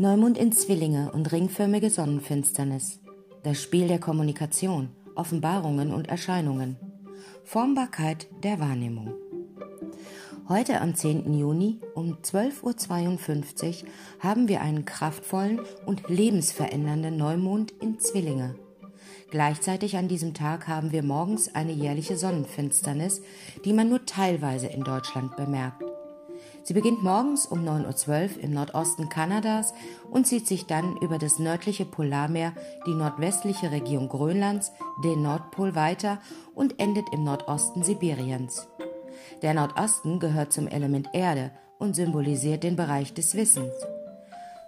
Neumond in Zwillinge und ringförmige Sonnenfinsternis. Das Spiel der Kommunikation, Offenbarungen und Erscheinungen. Formbarkeit der Wahrnehmung. Heute am 10. Juni um 12.52 Uhr haben wir einen kraftvollen und lebensverändernden Neumond in Zwillinge. Gleichzeitig an diesem Tag haben wir morgens eine jährliche Sonnenfinsternis, die man nur teilweise in Deutschland bemerkt. Sie beginnt morgens um 9.12 Uhr im Nordosten Kanadas und zieht sich dann über das nördliche Polarmeer, die nordwestliche Region Grönlands, den Nordpol weiter und endet im Nordosten Sibiriens. Der Nordosten gehört zum Element Erde und symbolisiert den Bereich des Wissens.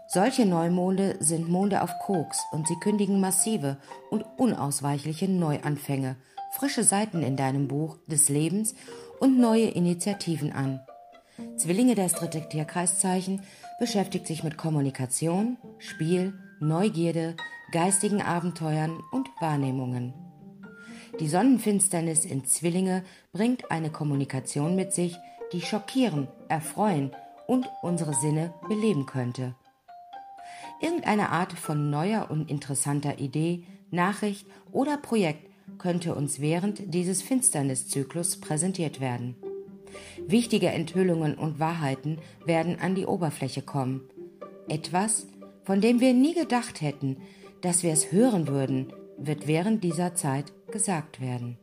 Solche Neumonde sind Monde auf Koks und sie kündigen massive und unausweichliche Neuanfänge, frische Seiten in deinem Buch des Lebens und neue Initiativen an. Zwillinge das dritte Tierkreiszeichen beschäftigt sich mit Kommunikation, Spiel, Neugierde, geistigen Abenteuern und Wahrnehmungen. Die Sonnenfinsternis in Zwillinge bringt eine Kommunikation mit sich, die schockieren, erfreuen und unsere Sinne beleben könnte. Irgendeine Art von neuer und interessanter Idee, Nachricht oder Projekt könnte uns während dieses Finsterniszyklus präsentiert werden. Wichtige Enthüllungen und Wahrheiten werden an die Oberfläche kommen. Etwas, von dem wir nie gedacht hätten, dass wir es hören würden, wird während dieser Zeit gesagt werden.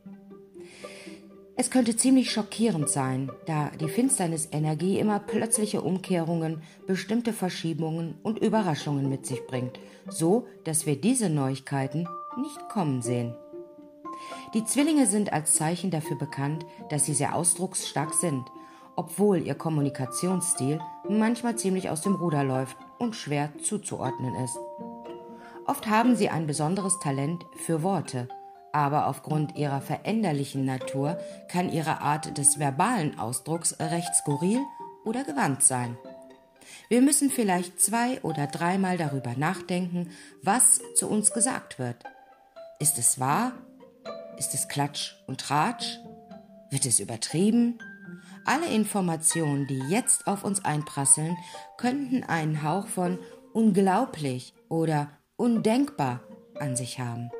Es könnte ziemlich schockierend sein, da die Finsternisenergie immer plötzliche Umkehrungen, bestimmte Verschiebungen und Überraschungen mit sich bringt, so dass wir diese Neuigkeiten nicht kommen sehen. Die Zwillinge sind als Zeichen dafür bekannt, dass sie sehr ausdrucksstark sind, obwohl ihr Kommunikationsstil manchmal ziemlich aus dem Ruder läuft und schwer zuzuordnen ist. Oft haben sie ein besonderes Talent für Worte, aber aufgrund ihrer veränderlichen Natur kann ihre Art des verbalen Ausdrucks recht skurril oder gewandt sein. Wir müssen vielleicht zwei oder dreimal darüber nachdenken, was zu uns gesagt wird. Ist es wahr ist es Klatsch und Tratsch? Wird es übertrieben? Alle Informationen, die jetzt auf uns einprasseln, könnten einen Hauch von unglaublich oder undenkbar an sich haben.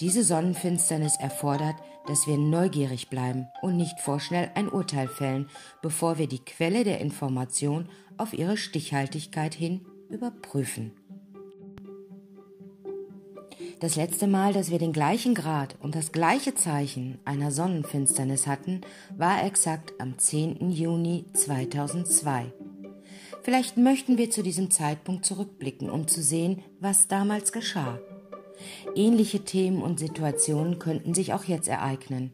Diese Sonnenfinsternis erfordert, dass wir neugierig bleiben und nicht vorschnell ein Urteil fällen, bevor wir die Quelle der Information auf ihre Stichhaltigkeit hin überprüfen. Das letzte Mal, dass wir den gleichen Grad und das gleiche Zeichen einer Sonnenfinsternis hatten, war exakt am 10. Juni 2002. Vielleicht möchten wir zu diesem Zeitpunkt zurückblicken, um zu sehen, was damals geschah. Ähnliche Themen und Situationen könnten sich auch jetzt ereignen.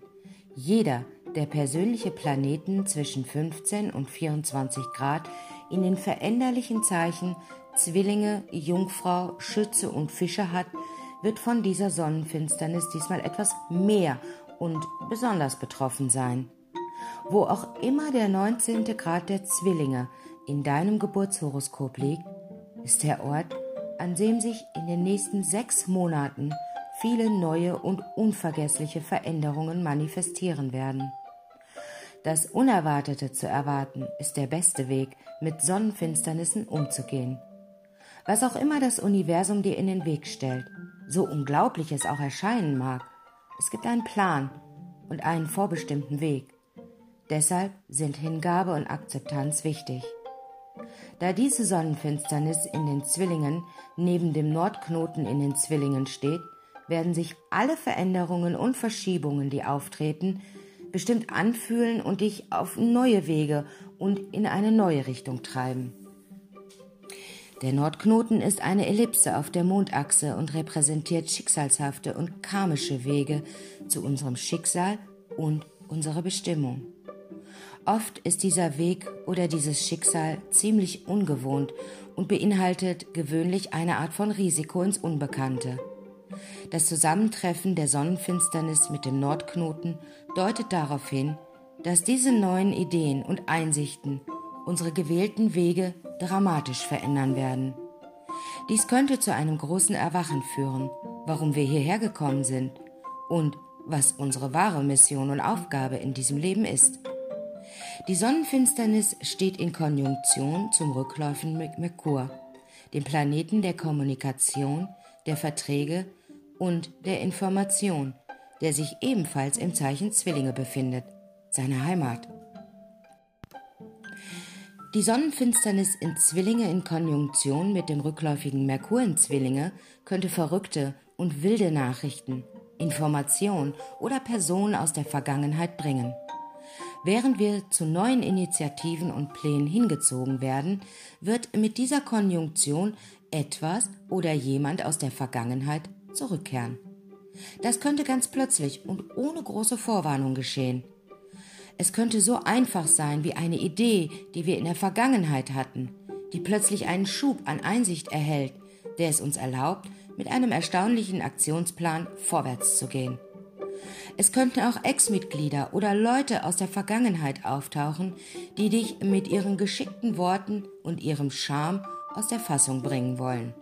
Jeder, der persönliche Planeten zwischen 15 und 24 Grad in den veränderlichen Zeichen Zwillinge, Jungfrau, Schütze und Fische hat, wird von dieser Sonnenfinsternis diesmal etwas mehr und besonders betroffen sein. Wo auch immer der 19. Grad der Zwillinge in deinem Geburtshoroskop liegt, ist der Ort, an dem sich in den nächsten sechs Monaten viele neue und unvergessliche Veränderungen manifestieren werden. Das Unerwartete zu erwarten ist der beste Weg, mit Sonnenfinsternissen umzugehen. Was auch immer das Universum dir in den Weg stellt, so unglaublich es auch erscheinen mag, es gibt einen Plan und einen vorbestimmten Weg. Deshalb sind Hingabe und Akzeptanz wichtig. Da diese Sonnenfinsternis in den Zwillingen neben dem Nordknoten in den Zwillingen steht, werden sich alle Veränderungen und Verschiebungen, die auftreten, bestimmt anfühlen und dich auf neue Wege und in eine neue Richtung treiben. Der Nordknoten ist eine Ellipse auf der Mondachse und repräsentiert schicksalshafte und karmische Wege zu unserem Schicksal und unserer Bestimmung. Oft ist dieser Weg oder dieses Schicksal ziemlich ungewohnt und beinhaltet gewöhnlich eine Art von Risiko ins Unbekannte. Das Zusammentreffen der Sonnenfinsternis mit dem Nordknoten deutet darauf hin, dass diese neuen Ideen und Einsichten unsere gewählten Wege dramatisch verändern werden. Dies könnte zu einem großen Erwachen führen, warum wir hierher gekommen sind und was unsere wahre Mission und Aufgabe in diesem Leben ist. Die Sonnenfinsternis steht in Konjunktion zum Rückläufen mit Merkur. dem Planeten der Kommunikation, der Verträge und der Information, der sich ebenfalls im Zeichen Zwillinge befindet, seine Heimat. Die Sonnenfinsternis in Zwillinge in Konjunktion mit dem rückläufigen Merkur in Zwillinge könnte verrückte und wilde Nachrichten, Informationen oder Personen aus der Vergangenheit bringen. Während wir zu neuen Initiativen und Plänen hingezogen werden, wird mit dieser Konjunktion etwas oder jemand aus der Vergangenheit zurückkehren. Das könnte ganz plötzlich und ohne große Vorwarnung geschehen. Es könnte so einfach sein wie eine Idee, die wir in der Vergangenheit hatten, die plötzlich einen Schub an Einsicht erhält, der es uns erlaubt, mit einem erstaunlichen Aktionsplan vorwärts zu gehen. Es könnten auch Ex-Mitglieder oder Leute aus der Vergangenheit auftauchen, die dich mit ihren geschickten Worten und ihrem Charme aus der Fassung bringen wollen.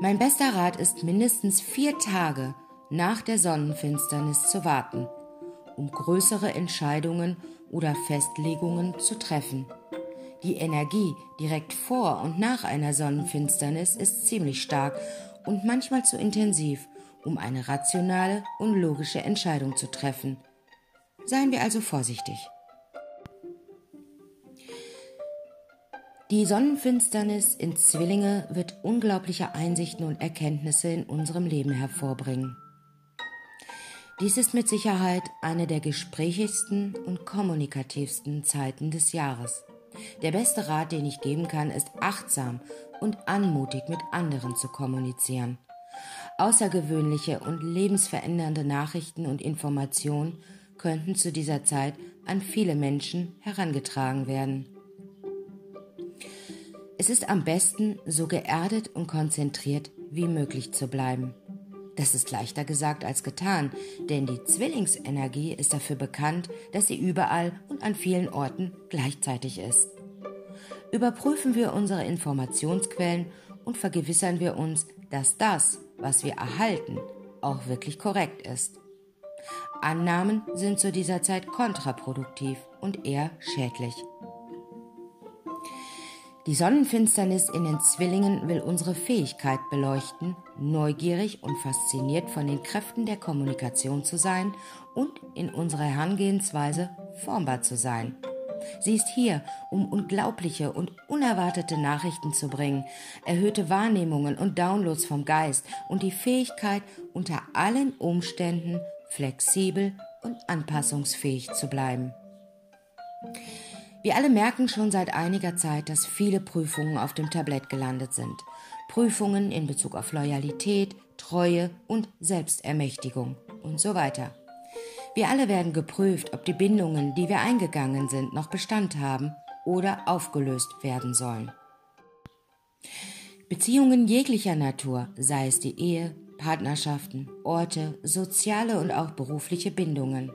Mein bester Rat ist mindestens vier Tage nach der Sonnenfinsternis zu warten – um größere Entscheidungen oder Festlegungen zu treffen. Die Energie direkt vor und nach einer Sonnenfinsternis ist ziemlich stark und manchmal zu intensiv, um eine rationale und logische Entscheidung zu treffen. Seien wir also vorsichtig. Die Sonnenfinsternis in Zwillinge wird unglaubliche Einsichten und Erkenntnisse in unserem Leben hervorbringen. Dies ist mit Sicherheit eine der gesprächigsten und kommunikativsten Zeiten des Jahres. Der beste Rat, den ich geben kann, ist achtsam und anmutig mit anderen zu kommunizieren. Außergewöhnliche und lebensverändernde Nachrichten und Informationen könnten zu dieser Zeit an viele Menschen herangetragen werden. Es ist am besten, so geerdet und konzentriert wie möglich zu bleiben. Das ist leichter gesagt als getan, denn die Zwillingsenergie ist dafür bekannt, dass sie überall und an vielen Orten gleichzeitig ist. Überprüfen wir unsere Informationsquellen und vergewissern wir uns, dass das, was wir erhalten, auch wirklich korrekt ist. Annahmen sind zu dieser Zeit kontraproduktiv und eher schädlich. Die Sonnenfinsternis in den Zwillingen will unsere Fähigkeit beleuchten, neugierig und fasziniert von den Kräften der Kommunikation zu sein und in unserer Herangehensweise formbar zu sein. Sie ist hier, um unglaubliche und unerwartete Nachrichten zu bringen, erhöhte Wahrnehmungen und Downloads vom Geist und die Fähigkeit, unter allen Umständen flexibel und anpassungsfähig zu bleiben. Wir alle merken schon seit einiger Zeit, dass viele Prüfungen auf dem Tablett gelandet sind. Prüfungen in Bezug auf Loyalität, Treue und Selbstermächtigung und so weiter. Wir alle werden geprüft, ob die Bindungen, die wir eingegangen sind, noch Bestand haben oder aufgelöst werden sollen. Beziehungen jeglicher Natur, sei es die Ehe, Partnerschaften, Orte, soziale und auch berufliche Bindungen,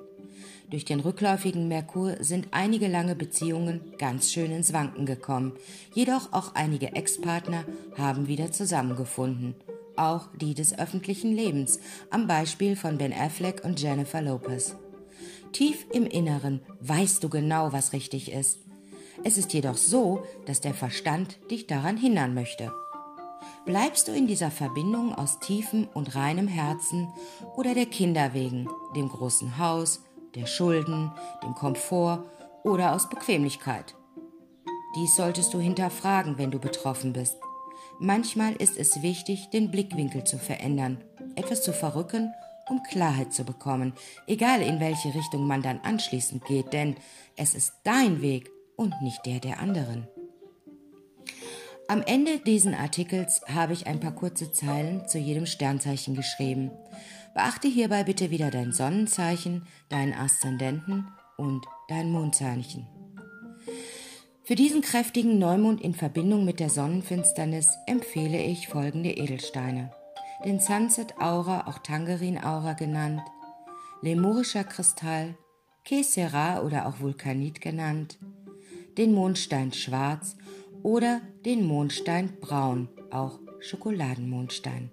durch den rückläufigen Merkur sind einige lange Beziehungen ganz schön ins Wanken gekommen. Jedoch auch einige Ex-Partner haben wieder zusammengefunden. Auch die des öffentlichen Lebens, am Beispiel von Ben Affleck und Jennifer Lopez. Tief im Inneren weißt du genau, was richtig ist. Es ist jedoch so, dass der Verstand dich daran hindern möchte. Bleibst du in dieser Verbindung aus tiefem und reinem Herzen oder der Kinder wegen, dem großen Haus, der Schulden, dem Komfort oder aus Bequemlichkeit. Dies solltest du hinterfragen, wenn du betroffen bist. Manchmal ist es wichtig, den Blickwinkel zu verändern, etwas zu verrücken, um Klarheit zu bekommen, egal in welche Richtung man dann anschließend geht, denn es ist dein Weg und nicht der der anderen. Am Ende diesen Artikels habe ich ein paar kurze Zeilen zu jedem Sternzeichen geschrieben. Beachte hierbei bitte wieder dein Sonnenzeichen, deinen Aszendenten und dein Mondzeichen. Für diesen kräftigen Neumond in Verbindung mit der Sonnenfinsternis empfehle ich folgende Edelsteine. Den Sunset Aura, auch Tangerin Aura genannt, Lemurischer Kristall, Kesera oder auch Vulkanit genannt, den Mondstein Schwarz oder den Mondstein Braun, auch Schokoladenmondstein.